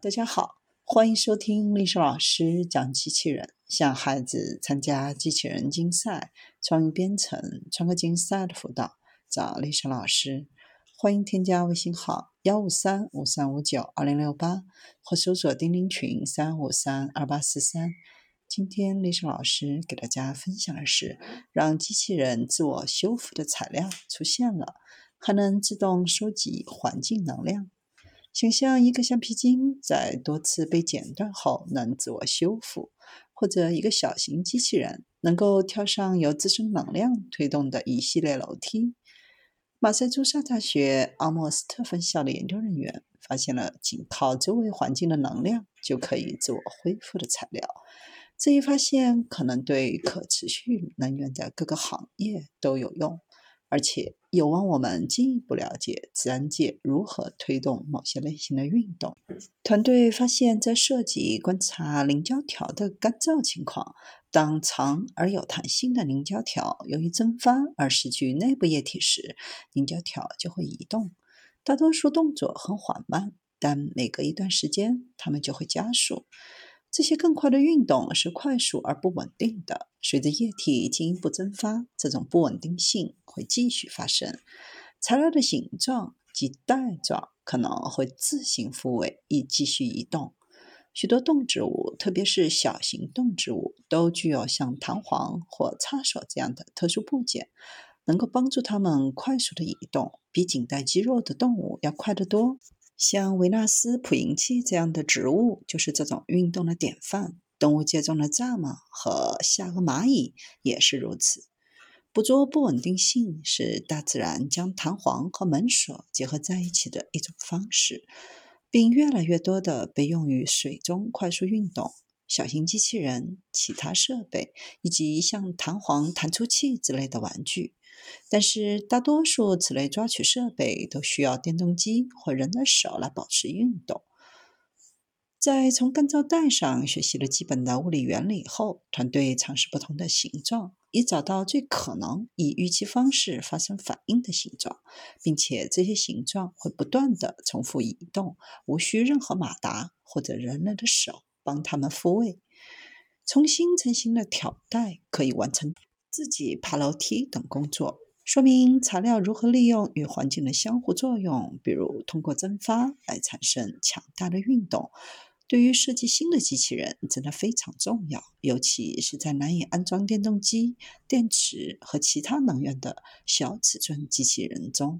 大家好，欢迎收听历史老师讲机器人。向孩子参加机器人竞赛、创意编程、创客竞赛的辅导，找历史老师。欢迎添加微信号幺五三五三五九二零六八，或搜索钉钉群三五三二八四三。今天历史老师给大家分享的是，让机器人自我修复的材料出现了，还能自动收集环境能量。想象一个橡皮筋在多次被剪断后能自我修复，或者一个小型机器人能够跳上由自身能量推动的一系列楼梯。马赛诸塞大学阿莫斯特分校的研究人员发现了仅靠周围环境的能量就可以自我恢复的材料。这一发现可能对可持续能源的各个行业都有用。而且有望我们进一步了解自然界如何推动某些类型的运动。团队发现，在设计观察凝胶条的干燥情况，当长而有弹性的凝胶条由于蒸发而失去内部液体时，凝胶条就会移动。大多数动作很缓慢，但每隔一段时间，它们就会加速。这些更快的运动是快速而不稳定的。随着液体进一步蒸发，这种不稳定性会继续发生。材料的形状及带状可能会自行复位以继续移动。许多动植物，特别是小型动植物，都具有像弹簧或插手这样的特殊部件，能够帮助它们快速的移动，比颈带肌肉的动物要快得多。像维纳斯捕蝇器这样的植物就是这种运动的典范。动物界中的蚱蜢和下颚蚂蚁也是如此。捕捉不稳定性是大自然将弹簧和门锁结合在一起的一种方式，并越来越多地被用于水中快速运动、小型机器人、其他设备以及像弹簧弹出器之类的玩具。但是，大多数此类抓取设备都需要电动机或人的手来保持运动。在从干燥带上学习了基本的物理原理后，团队尝试不同的形状，以找到最可能以预期方式发生反应的形状，并且这些形状会不断的重复移动，无需任何马达或者人类的手帮它们复位。重新成型的条带可以完成。自己爬楼梯等工作，说明材料如何利用与环境的相互作用，比如通过蒸发来产生强大的运动。对于设计新的机器人真的非常重要，尤其是在难以安装电动机、电池和其他能源的小尺寸机器人中。